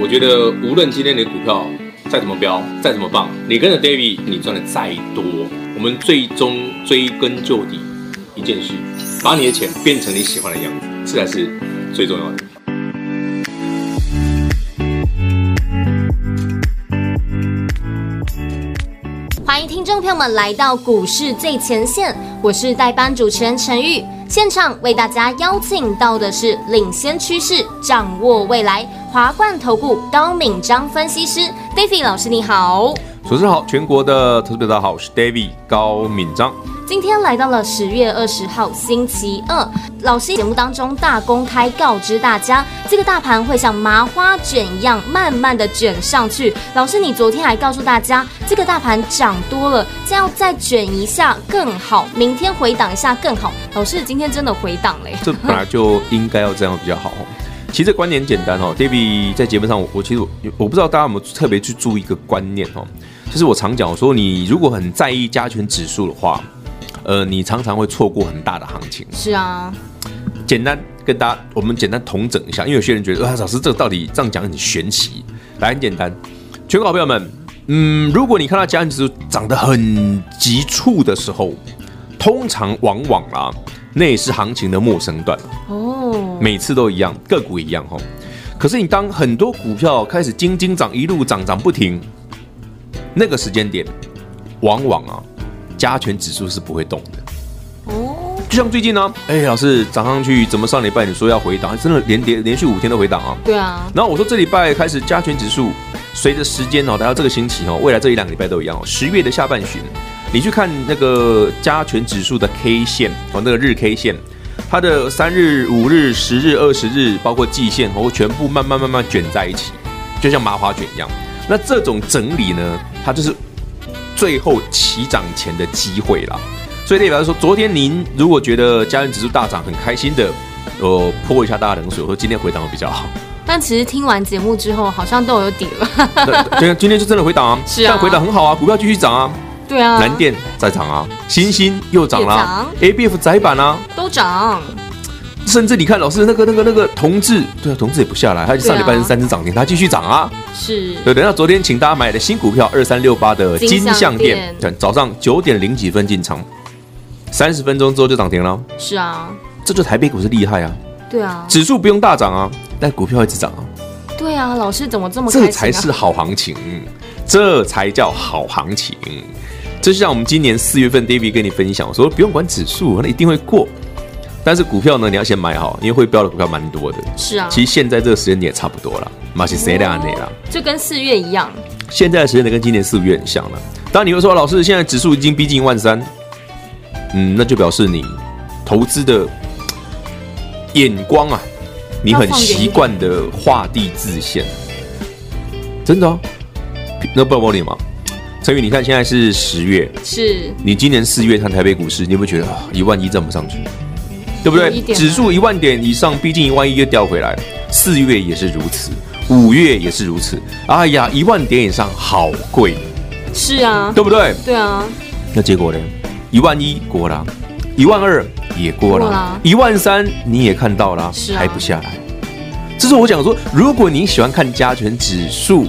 我觉得无论今天你的股票再怎么飙，再怎么棒，你跟着 David，你赚的再多，我们最终追根究底一件事，把你的钱变成你喜欢的样子，这才是最重要的。欢迎听众朋友们来到股市最前线，我是代班主持人陈玉。现场为大家邀请到的是领先趋势、掌握未来华冠投顾高敏章分析师 David 老师，你好。主持人好，全国的投资者大家好，我是 David 高敏章。今天来到了十月二十号星期二，老师节目当中大公开告知大家，这个大盘会像麻花卷一样慢慢的卷上去。老师，你昨天还告诉大家，这个大盘涨多了，这样再卷一下更好，明天回档一下更好。老师，今天真的回档了。这本来就应该要这样比较好。其实观念简单哦，David 在节目上，我其实我我不知道大家有没有特别去注意一个观念哦，就是我常讲说，你如果很在意加权指数的话。呃，你常常会错过很大的行情。是啊，简单跟大家，我们简单统整一下，因为有些人觉得，啊，老师这个到底这样讲很玄奇。来，很简单，全国好朋友们，嗯，如果你看到加权指数涨得很急促的时候，通常往往啊，那也是行情的陌生段。哦，每次都一样，个股一样哈。可是你当很多股票开始斤斤涨，一路涨涨不停，那个时间点，往往啊。加权指数是不会动的哦，就像最近呢，哎，老师涨上去，怎么上礼拜你说要回档，真的连连连续五天都回档啊？对啊。然后我说这礼拜开始加权指数，随着时间哦，来到这个星期哦，未来这一两个礼拜都一样哦。十月的下半旬，你去看那个加权指数的 K 线哦，那个日 K 线，它的三日、五日、十日、二十日，包括季线哦，全部慢慢慢慢卷在一起，就像麻花卷一样。那这种整理呢，它就是。最后起涨前的机会了，所以代表说，昨天您如果觉得家人指数大涨很开心的，呃，泼一下大家冷水，我说今天回档会比较好。但其实听完节目之后，好像都有底了。对，今今天就真的回档啊，是啊，但回档很好啊，股票继续涨啊。对啊，南电在涨啊，星星又涨了，ABF 窄板啊都涨。甚至你看老师那个那个那个同志，对啊，同志也不下来，他上礼拜是三只涨停，他继续涨啊。是。对，等下昨天请大家买的新股票二三六八的金像电，对，早上九点零几分进场，三十分钟之后就涨停了。是啊，这就台北股市厉害啊。对啊，指数不用大涨啊，但股票一直涨啊。对啊，老师怎么这么、啊？这才是好行情，这才叫好行情。就像我们今年四月份，David 跟你分享说，不用管指数，那一定会过。但是股票呢，你要先买好，因为会标的股票蛮多的。是啊，其实现在这个时间点也差不多了，马西谁两内了，就跟四月一样。现在的时间点跟今年四五月很像了。当然你会说，老师现在指数已经逼近万三，嗯，那就表示你投资的眼光啊，你很习惯的画地自限，真的、啊？那不报你吗？陈宇，你看现在是十月，是你今年四月看台北股市，你有没有觉得啊，一万一站不上去？对不对？指数一万点以上，毕竟一万一又掉回来。四月也是如此，五月也是如此。哎呀，一万点以上好贵。是啊，对不对？对啊。那结果呢？一万一过了，一万二也过了，一万三你也看到了，还不下来。这是我讲说，如果你喜欢看加权指数，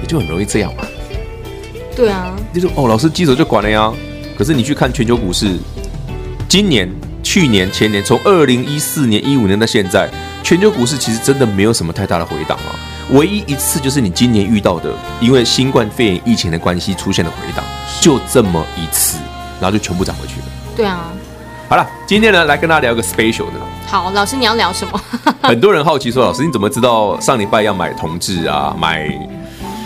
也就很容易这样嘛。对啊。就是哦，老师记者就管了呀。可是你去看全球股市，今年。去年、前年，从二零一四年、一五年到现在，全球股市其实真的没有什么太大的回档啊。唯一一次就是你今年遇到的，因为新冠肺炎疫情的关系出现的回档，就这么一次，然后就全部涨回去了。对啊。好了，今天呢，来跟大家聊个 special 的。好，老师你要聊什么？很多人好奇说，老师你怎么知道上礼拜要买同志啊，买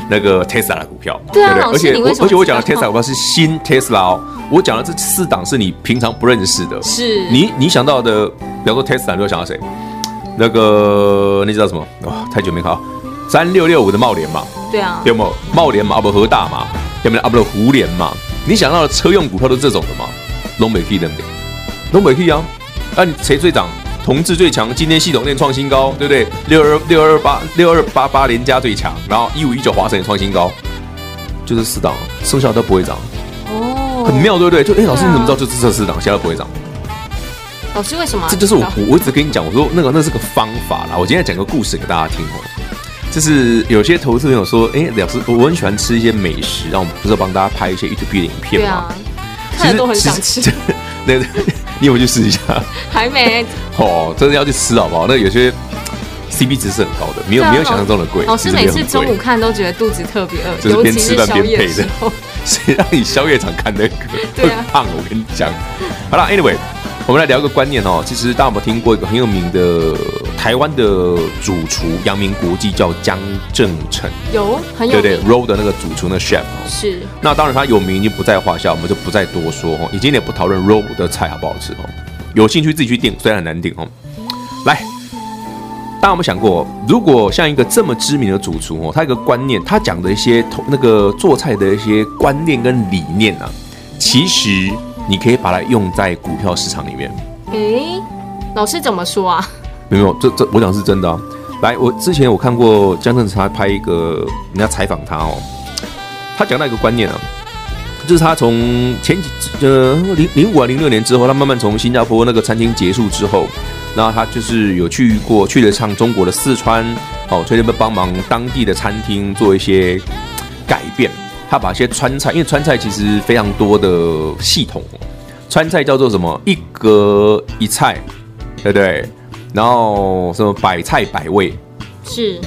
那个 Tesla 的股票？对啊，对不对？而且我而且我讲的 Tesla 股票是新 Tesla 哦。我讲的这四档是你平常不认识的，是你你想到的，比方说 Tesla，你会想到谁？那个你知道什么？哇、哦，太久没考，三六六五的茂联嘛？对啊，有没有茂联嘛？啊不和大嘛？有没有啊不胡联嘛？你想到的车用股票都是这种的吗？东北 K 等等，东北 K 啊？那你谁最涨？同志最强，今天系统链创新高，对不对？六二六二八六二八八联嘉最强，然后一五一九华晨也创新高，就是四档，剩下都不会涨。哦很妙，对不对？就哎，老师，你怎么知道就是这四档，现在不会涨？老师为什么？这就是我我我一直跟你讲，我说那个那是个方法啦。我今天讲个故事给大家听哦。就是有些投资朋友说，哎，老师，我很喜欢吃一些美食，然后我们不是帮大家拍一些 YouTube 的影片吗？啊、看着都很想吃。那个，你有没有去试一下？还没。哦，真的要去吃好不好？那有些 CP 值是很高的，没有、啊、没有想象中的贵。老师每次中午看都觉得肚子特别饿，就是边吃饭边配的。谁让你宵夜场看那个？会胖，我跟你讲。好了，Anyway。我们来聊一个观念哦，其实大家有没有听过一个很有名的台湾的主厨，扬名国际叫江正成，有很有名对对，Roll 的那个主厨那 chef 是。那当然他有名已经不在话下，我们就不再多说哦。已经也不讨论 Roll 的菜好不好吃哦，有兴趣自己去订，虽然很难订哦。来，大家有没有想过，如果像一个这么知名的主厨哦，他一个观念，他讲的一些那个做菜的一些观念跟理念啊，其实。你可以把它用在股票市场里面。诶，老师怎么说啊？没有，这这我讲是真的啊。来，我之前我看过江正才拍一个人家采访他哦，他讲到一个观念啊，就是他从前几呃零零五啊零六年之后，他慢慢从新加坡那个餐厅结束之后，然后他就是有去过去了趟中国的四川哦，所以他们帮忙当地的餐厅做一些改变。他把一些川菜，因为川菜其实非常多的系统，川菜叫做什么一格一菜，对不对？然后什么百菜百味，是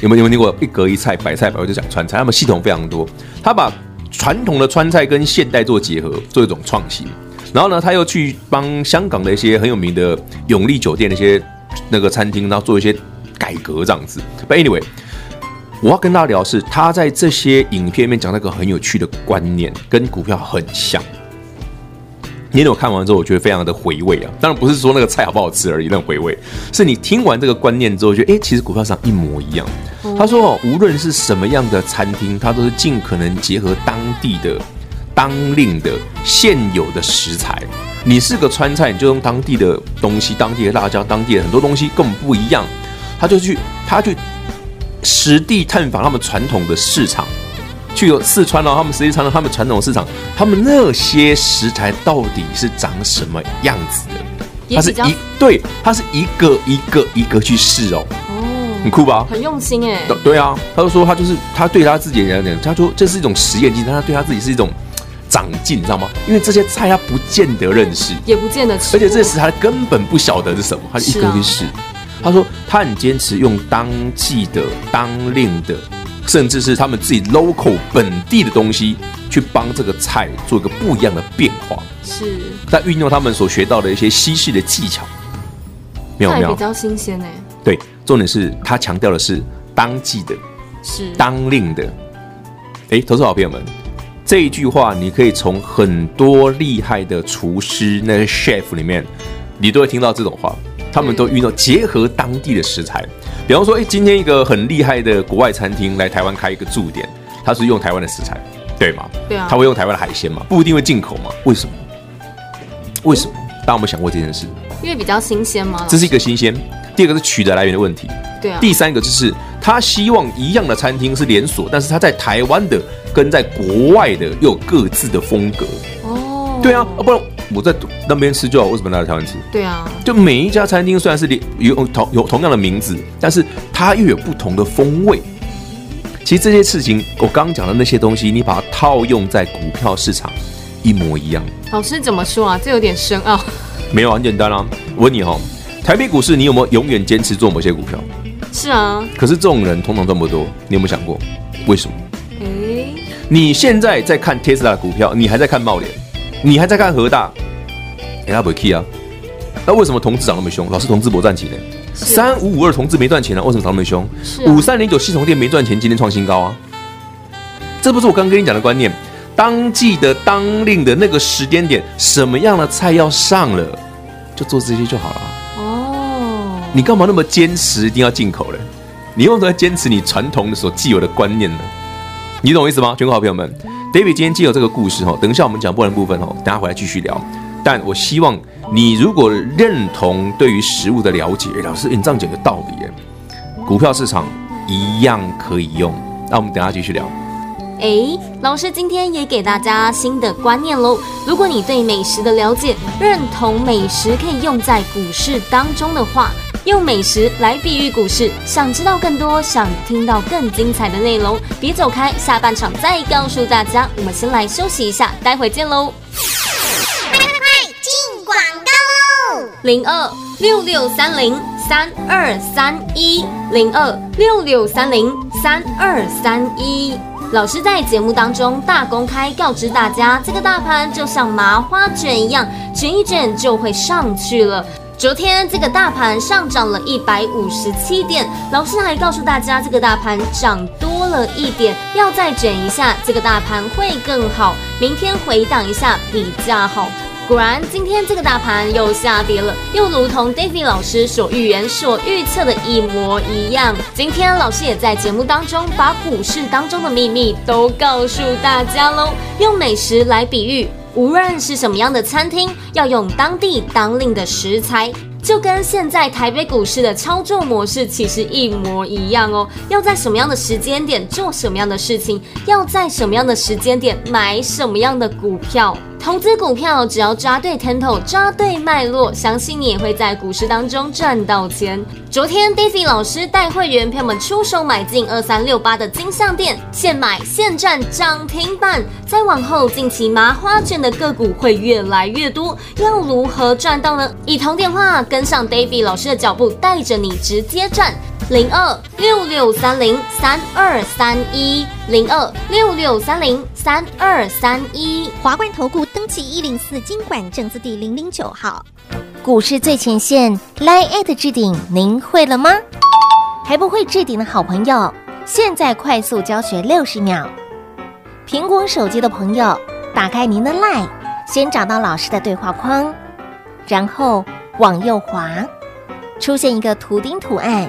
有没有有没有听过一格一菜百菜百味？就讲川菜，他们系统非常多。他把传统的川菜跟现代做结合，做一种创新。然后呢，他又去帮香港的一些很有名的永利酒店的一些那个餐厅，然后做一些改革这样子。But anyway。我要跟大家聊的是，他在这些影片里面讲那个很有趣的观念，跟股票很像。因为我看完之后，我觉得非常的回味啊。当然不是说那个菜好不好吃而已，那种回味是你听完这个观念之后，觉得哎，其实股票上一模一样。他说哦，无论是什么样的餐厅，他都是尽可能结合当地的、当令的、现有的食材。你是个川菜，你就用当地的东西，当地的辣椒，当地的很多东西根本不一样。他就去，他去。实地探访他们传统的市场，去有四川哦，他们实际上他们传统市场，他们那些食材到底是长什么样子的？它是一对，它是一个一个一个去试哦，哦，很酷吧？很用心哎。对啊，他就说他就是他对他自己来讲，他说这是一种实验精他对他自己是一种长进，你知道吗？因为这些菜他不见得认识，也不见得吃，而且这些食材根本不晓得是什么，他一个一个去试。他说他很坚持用当季的、当令的，甚至是他们自己 local 本地的东西，去帮这个菜做一个不一样的变化。是，在运用他们所学到的一些西式的技巧，没有没有，比较新鲜呢。对，重点是他强调的是当季的，是当令的。哎，投资好朋友们，这一句话你可以从很多厉害的厨师那些 chef 里面，你都会听到这种话。他们都运用结合当地的食材，比方说，哎，今天一个很厉害的国外餐厅来台湾开一个驻点，他是用台湾的食材，对吗？对啊。他会用台湾的海鲜吗？不一定会进口吗？为什么？为什么？大家有没有想过这件事？因为比较新鲜吗？这是一个新鲜。第二个是取得来源的问题。对啊。第三个就是他希望一样的餐厅是连锁，但是他在台湾的跟在国外的又有各自的风格。哦。对啊，不然。我在那边吃就好，为什么来台湾吃？对啊，就每一家餐厅虽然是有同有同样的名字，但是它又有不同的风味。其实这些事情，我刚刚讲的那些东西，你把它套用在股票市场，一模一样。老师怎么说啊？这有点深奥。没有，很简单啊。我问你哈，台北股市你有没有永远坚持做某些股票？是啊。可是这种人通常这么多，你有没有想过为什么？诶，你现在在看 Tesla 的股票，你还在看茂联。你还在看和大，哎，他不 key 啊？那为什么同志涨那么凶？老师，同志没赚钱呢？三五五二同志没赚钱啊？为什么涨那么凶？五三零九系统店没赚钱，今天创新高啊？这不是我刚跟你讲的观念？当季的当令的那个时间点，什么样的菜要上了，就做这些就好了。哦，你干嘛那么坚持一定要进口呢？你为什么坚持你传统的所既有的观念呢？你懂我意思吗？全国好朋友们。David 今天既有这个故事哈，等一下我们讲不完部分哦，等下回来继续聊。但我希望你如果认同对于食物的了解，老师你这样讲有道理，股票市场一样可以用。那我们等下继续聊。哎，老师今天也给大家新的观念喽。如果你对美食的了解，认同美食可以用在股市当中的话，用美食来比喻股市。想知道更多，想听到更精彩的内容，别走开，下半场再告诉大家。我们先来休息一下，待会见喽。快快快，进广告喽！零二六六三零三二三一零二六六三零三二三一。老师在节目当中大公开告知大家，这个大盘就像麻花卷一样，卷一卷就会上去了。昨天这个大盘上涨了一百五十七点，老师还告诉大家，这个大盘涨多了一点，要再卷一下，这个大盘会更好。明天回档一下比较好。果然，今天这个大盘又下跌了，又如同 David 老师所预言、所预测的一模一样。今天老师也在节目当中把股市当中的秘密都告诉大家喽，用美食来比喻，无论是什么样的餐厅，要用当地当令的食材。就跟现在台北股市的操作模式其实一模一样哦。要在什么样的时间点做什么样的事情，要在什么样的时间点买什么样的股票。投资股票只要抓对 tempo，抓对脉络，相信你也会在股市当中赚到钱。昨天 Daisy 老师带会员朋友们出手买进二三六八的金像电，现买现赚涨停板。再往后，近期麻花卷的个股会越来越多，要如何赚到呢？一通电话跟上 Daisy 老师的脚步，带着你直接赚。零二六六三零三二三一零二六六三零三二三一，华冠投顾登记一零四金管证字第零零九号，股市最前线 Line@ at 置顶，您会了吗？还不会置顶的好朋友，现在快速教学六十秒。苹果手机的朋友，打开您的 Line，先找到老师的对话框，然后往右滑，出现一个图钉图案。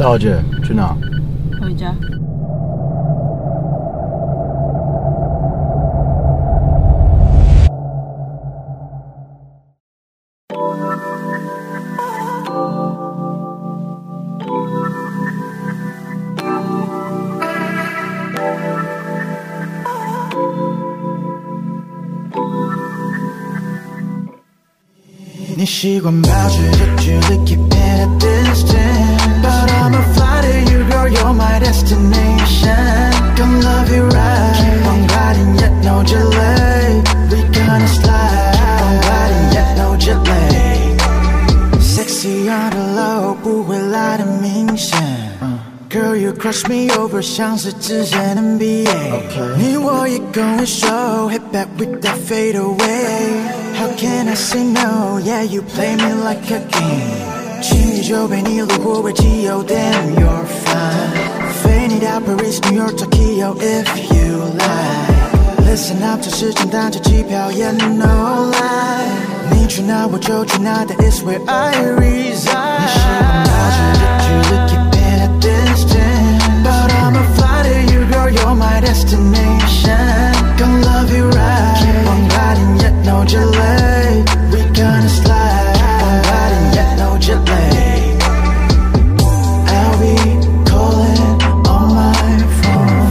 大小姐，去哪？回家。你习惯保持着距离，keep it crush me over，像是之前 NBA。你我一攻一守，hit back with that fade away。How can I say no? Yeah, you play me like a game。轻易就被你虏获为己有，Damn, you're fine。飞你到 Paris, New York, Tokyo, if you like。Listen up，这是简单，这机票也 no lie。你去哪我就去哪，That is where I reside。你习惯保持着距离 you're my destination. Gonna love you right. Keep on riding, yet no delay. We gonna slide. Keep on riding, yet no delay. I'll be calling on my phone?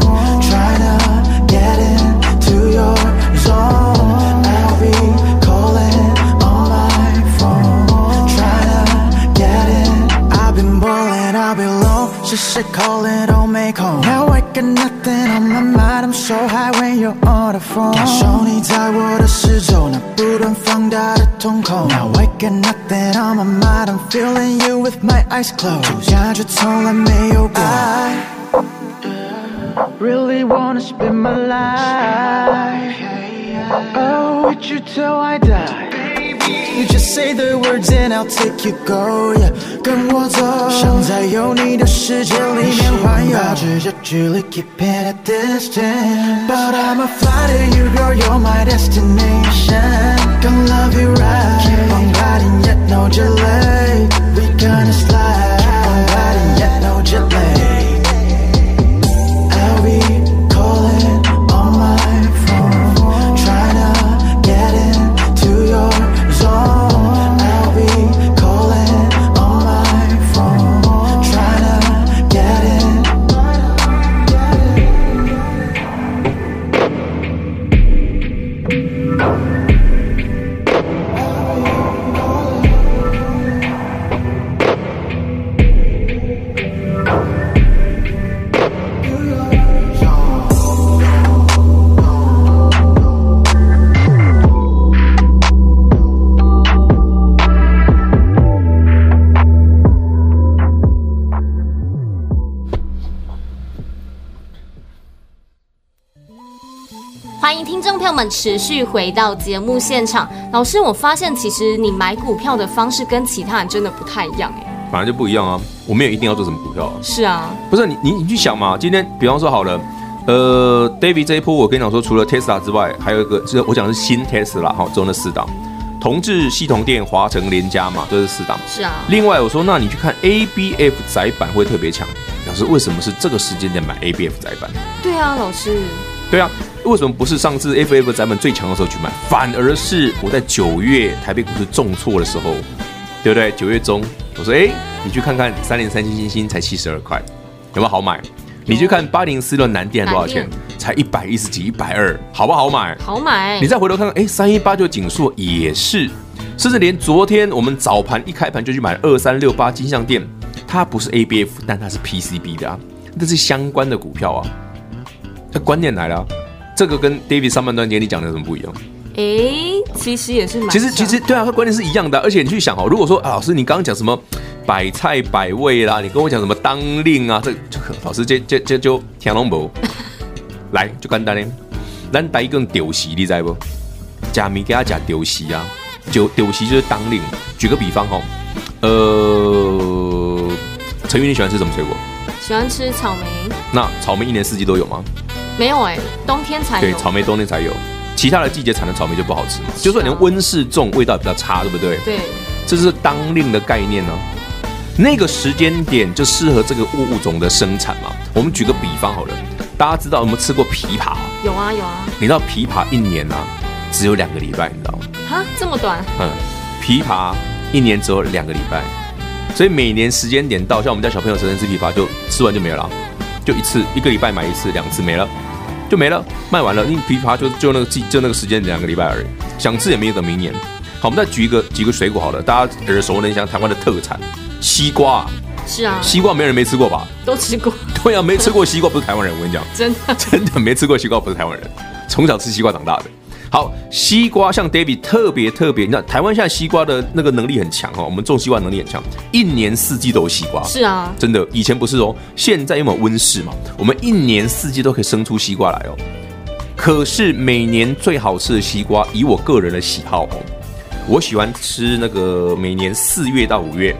Get into your zone. I'll be calling on my phone? Get in I've been I've been don't make home Now I got nothing on my mind, I'm so high when you're on the phone。感受你在我的四周，那不断放大的瞳孔。Now I got nothing on my mind, I'm feeling you with my eyes closed。这感觉从来没有过。I really wanna spend my life, oh with you till I die。 You just say the words and I'll take you go, yeah，跟我走，想在有你的世界里面环游。保持着距离，keep it at distance。But I'ma fly to you, girl, you're my destination. Gonna love you right. Keep on riding, yet no delay. We gonna slide. 们持续回到节目现场。老师，我发现其实你买股票的方式跟其他人真的不太一样哎。本来就不一样啊，我没有一定要做什么股票啊。是啊，不是你你你去想嘛，今天比方说好了，呃，David 这一波我跟你讲说，除了 Tesla 之外，还有一个就是我讲是新 Tesla 哈，中的四档，同志、系统店、华城、联家嘛，这是四档。是啊。另外我说，那你去看 ABF 窄板会特别强，老师为什么是这个时间点买 ABF 窄板？对啊，老师。对啊，为什么不是上次 FF 咱们最强的时候去买，反而是我在九月台北股市重挫的时候，对不对？九月中我说，哎，你去看看三零三星星星才七十二块，有没有好买？你去看八零四六南电多少钱？才一百一十几、一百二，好不好买？好买。你再回头看看，哎，三一八九景硕也是，甚至连昨天我们早盘一开盘就去买二三六八金像店，它不是 ABF，但它是 PCB 的啊，那是相关的股票啊。那观念来了，这个跟 David 上半段跟你讲的有什么不一样？哎，其实也是蛮……其实其实对啊，它观念是一样的。而且你去想哦，如果说啊，老师你刚刚讲什么百菜百味啦，你跟我讲什么当令啊，这就老师这这这就听拢无。来，就简单嘞，咱第一个丢席，你知不？假米给他讲丢席啊，丢丢席就是当令。举个比方哈，呃，陈宇你喜欢吃什么水果？喜欢吃草莓。那草莓一年四季都有吗？没有哎、欸，冬天才有。对，草莓冬天才有，其他的季节产的草莓就不好吃嘛。就说你温室种，味道比较差，对不对？对，这是当令的概念呢、啊。那个时间点就适合这个物种的生产嘛。我们举个比方好了，大家知道有没有吃过枇杷？有啊有啊。你知道枇杷一年呢、啊、只有两个礼拜，你知道吗？啊，这么短？嗯，枇杷一年只有两个礼拜，所以每年时间点到，像我们家小朋友生日吃枇杷，就吃完就没有了，就一次一个礼拜买一次，两次没了。就没了，卖完了。因为枇杷就就那个季就那个时间两个礼拜而已，想吃也没有等明年。好，我们再举一个几个水果好了，大家耳熟能详，台湾的特产西瓜。是啊，西瓜没人没吃过吧？都吃过。对啊，没吃过西瓜不是台湾人，我跟你讲，真的真的没吃过西瓜不是台湾人，从小吃西瓜长大的。好，西瓜像 David 特别特别，你知道台湾现在西瓜的那个能力很强哦，我们种西瓜能力很强，一年四季都有西瓜。是啊，真的，以前不是哦，现在因为温室嘛，我们一年四季都可以生出西瓜来哦。可是每年最好吃的西瓜，以我个人的喜好哦，我喜欢吃那个每年四月到五月，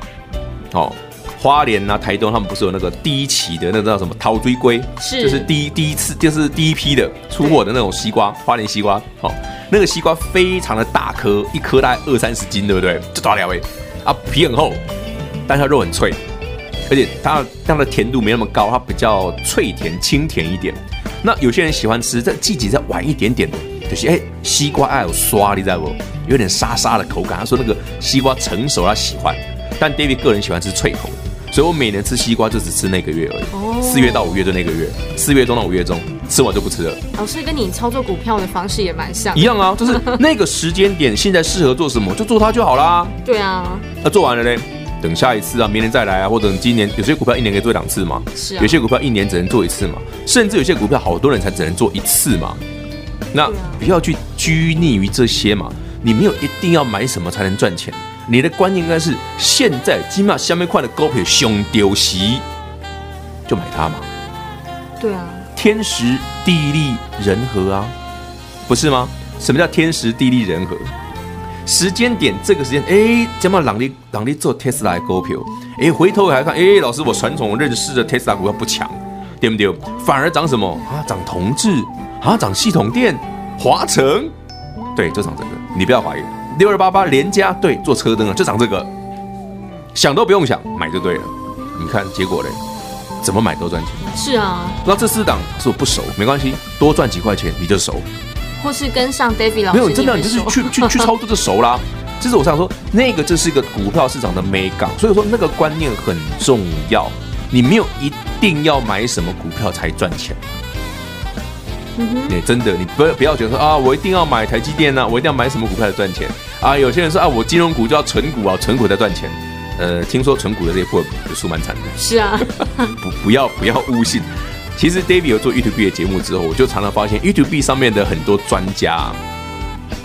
哦，花莲啊、台东他们不是有那个第一期的那个叫什么桃追龟，是，就是第一第一次就是第一批的出货的那种西瓜，花莲西瓜，哦，那个西瓜非常的大颗，一颗大概二三十斤，对不对？就抓两位啊，皮很厚，但它肉很脆，而且它它的甜度没那么高，它比较脆甜清甜一点。那有些人喜欢吃这季节再晚一点点的，就是哎，西瓜爱有刷，你知道不？有点沙沙的口感。他说那个西瓜成熟他喜欢，但 David 个人喜欢吃脆口的，所以我每年吃西瓜就只吃那个月而已，四月到五月就那个月，四月中到五月中吃完就不吃了。老师跟你操作股票的方式也蛮像，一样啊，就是那个时间点现在适合做什么就做它就好啦。对啊，那做完了嘞，等下一次啊，明年再来啊，或者今年有些股票一年可以做两次嘛，是啊。有些股票一年只能做一次嘛，甚至有些股票好多人才只能做一次嘛。那啊。不要去拘泥于这些嘛，你没有一定要买什么才能赚钱，你的观念应该是现在起码下面块的股票熊丢席，就买它嘛。对啊，天时地利人和啊，不是吗？什么叫天时地利人和？时间点这个时间，哎，怎么让你让你做 Tesla 的股票？哎，回头来看，哎，老师，我传统认识的 Tesla 股票不强，对不对？反而涨什么啊？涨同志啊？涨系统电、华城，对，就涨这个。你不要怀疑，六二八八联嘉，对，做车灯啊，就涨这个，想都不用想，买就对了。你看结果嘞，怎么买都赚钱。是啊，那这四档是我不熟，没关系，多赚几块钱你就熟。或是跟上 David 老师，没有，你真的你就是去去去操作就熟啦。这是我想说，那个这是一个股票市场的美感，所以说那个观念很重要。你没有一定要买什么股票才赚钱。嗯哼，你真的，你不要不要觉得说啊，我一定要买台积电啊，我一定要买什么股票才赚钱啊？有些人说啊，我金融股就要存股啊，存股才赚钱。呃，听说存股的这一波也输蛮惨的。是啊，不不要不要误信。其实 David 有做 YouTube 的节目之后，我就常常发现 YouTube 上面的很多专家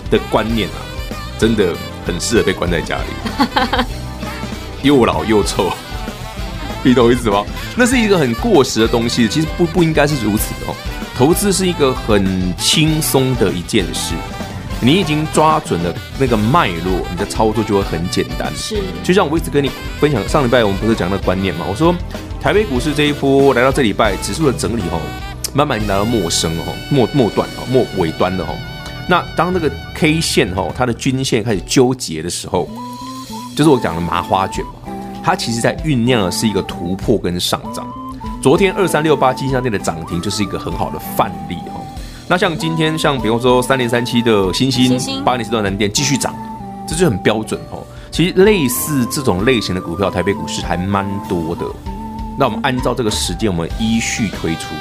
的观念啊，真的很适合被关在家里，又老又臭，你懂我意思吗？那是一个很过时的东西，其实不不应该是如此的哦。投资是一个很轻松的一件事，你已经抓准了那个脉络，你的操作就会很简单。是，就像我一直跟你分享，上礼拜我们不是讲那个观念嘛？我说台北股市这一波来到这礼拜指数的整理吼，慢慢已经来到末生吼，末末段哦，末尾端的吼。那当这个 K 线吼，它的均线开始纠结的时候，就是我讲的麻花卷嘛，它其实在酝酿的是一个突破跟上涨。昨天二三六八金像电的涨停就是一个很好的范例哦。那像今天像比方说三零三七的星星，八零四段南电继续涨，这就很标准哦。其实类似这种类型的股票，台北股市还蛮多的。那我们按照这个时间，我们依序推出，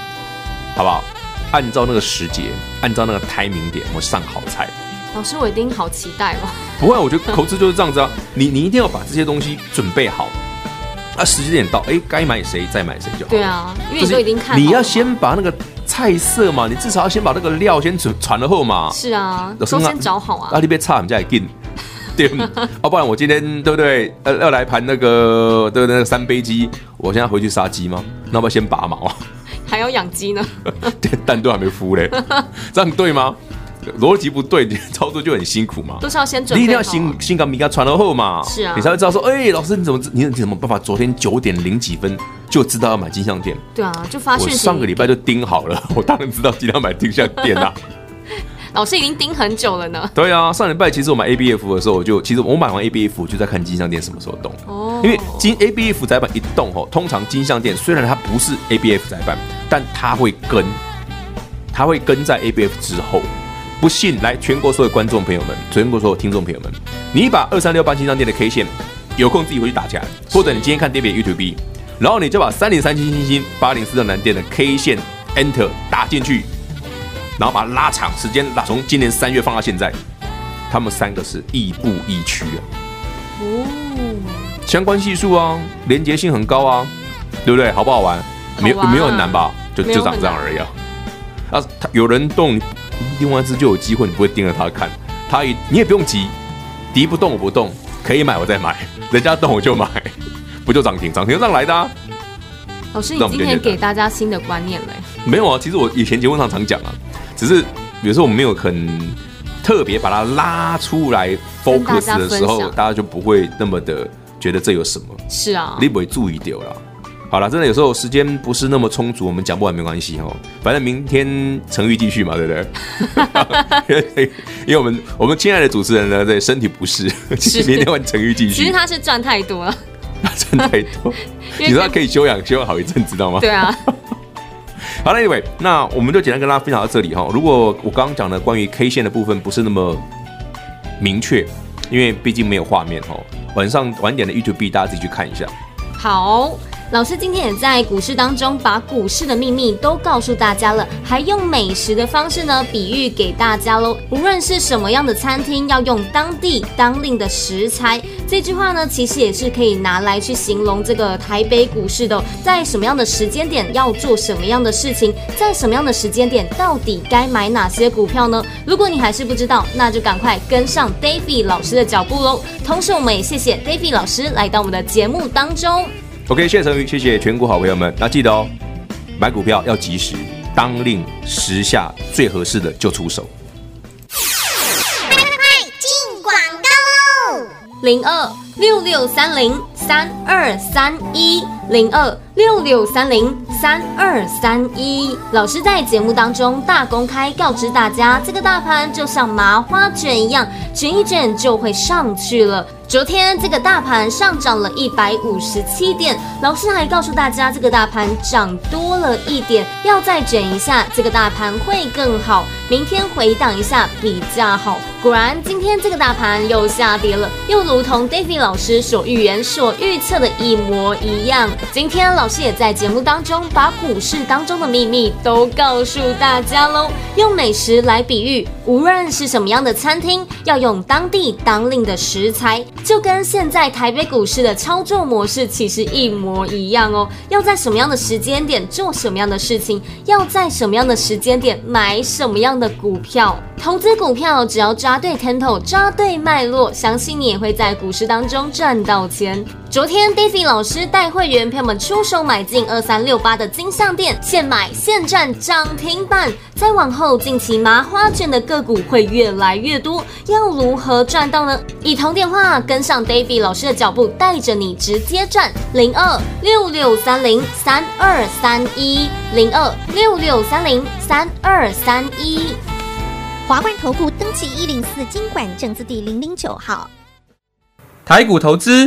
好不好？按照那个时节，按照那个 timing 点，我们上好菜。老师，我一定好期待哦。不会，我觉得投资就是这样子啊。你你一定要把这些东西准备好。啊，时间点到，哎，该买谁再买谁就好。对啊，因为你都已经看，你要先把那个菜色嘛，你至少要先把那个料先传传了后嘛。是啊，都先找好啊。啊，你别差，我们再来进。对，哦，不然我今天对不对？呃，要来盘那个对不对？那个三杯鸡，我现在回去杀鸡吗？那要不要先拔毛啊？还要养鸡呢？蛋都还没孵嘞，这样对吗？逻辑不对，你操作就很辛苦嘛。都是要先准备，你一定要先先把米给传了后嘛。是啊，你才会知道说，哎、欸，老师你怎么你你怎么办法？昨天九点零几分就知道要买金像店？对啊，就发讯息。我上个礼拜就盯好了，我当然知道今天要买金像店啊。老师已经盯很久了呢。对啊，上礼拜其实我买 ABF 的时候，我就其实我买完 ABF 就在看金像店什么时候动。哦。因为金 ABF 载板一动吼，通常金像店虽然它不是 ABF 载板，但它会跟，它会跟在 ABF 之后。不信，来全国所有观众朋友们，全国所有听众朋友们，你把二三六八金商店的 K 线，有空自己回去打起来，或者你今天看 David YouTube，然后你就把三零三七星星八零四的南电的 K 线 Enter 打进去，然后把它拉长时间，拉从今年三月放到现在，他们三个是亦步亦趋啊，哦，相关系数啊，连结性很高啊，对不对？好不好玩？没有没有很难吧？就就长这样而已啊。啊，他有人动。另外一只就有机会，你不会盯着它看，它一你也不用急，敌不动我不动，可以买我再买，人家动我就买，不就涨停涨停上来的啊？老师，你今天给大家新的观念嘞？没有啊，其实我以前节目上常讲啊，只是有时候我们没有很特别把它拉出来 focus 的时候，大家就不会那么的觉得这有什么。是啊，你不会注意掉了。好了，真的有时候时间不是那么充足，我们讲不完没关系哦。反正明天成玉继续嘛，对不对？因为我们我们亲爱的主持人呢，对身体不适，明天换成玉继续。其实他是赚太多了，赚太多。你说他可以休养休养好一阵，知道吗？对啊。好了，Anyway，那我们就简单跟大家分享到这里哈。如果我刚刚讲的关于 K 线的部分不是那么明确，因为毕竟没有画面哈。晚上晚点的 YouTube 大家自己去看一下。好。老师今天也在股市当中把股市的秘密都告诉大家了，还用美食的方式呢比喻给大家喽。无论是什么样的餐厅，要用当地当令的食材，这句话呢，其实也是可以拿来去形容这个台北股市的，在什么样的时间点要做什么样的事情，在什么样的时间点到底该买哪些股票呢？如果你还是不知道，那就赶快跟上 David 老师的脚步喽。同时，我们也谢谢 David 老师来到我们的节目当中。OK，谢谢陈宇，谢谢全国好朋友们。那记得哦，买股票要及时，当令时下最合适的就出手。广告喽零二六六三零三二三一零二六六三零三二三一，老师在节目当中大公开告知大家，这个大盘就像麻花卷一样，卷一卷就会上去了。昨天这个大盘上涨了一百五十七点，老师还告诉大家，这个大盘涨多了一点，要再卷一下，这个大盘会更好。明天回档一下比较好。果然，今天这个大盘又下跌了，又如同 David 老师所预言、所预测的一模一样。今天老师也在节目当中把股市当中的秘密都告诉大家喽，用美食来比喻，无论是什么样的餐厅，要用当地当令的食材。就跟现在台北股市的操作模式其实一模一样哦。要在什么样的时间点做什么样的事情，要在什么样的时间点买什么样的股票。投资股票只要抓对 tempo，抓对脉络，相信你也会在股市当中赚到钱。昨天 David 老师带会员朋友们出手买进二三六八的金项店，现买现赚涨停板。再往后，近期麻花卷的个股会越来越多，要如何赚到呢？以通电话跟上 David 老师的脚步，带着你直接赚零二六六三零三二三一零二六六三零三二三一。华冠投顾登记一零四经管证字第零零九号。台股投资。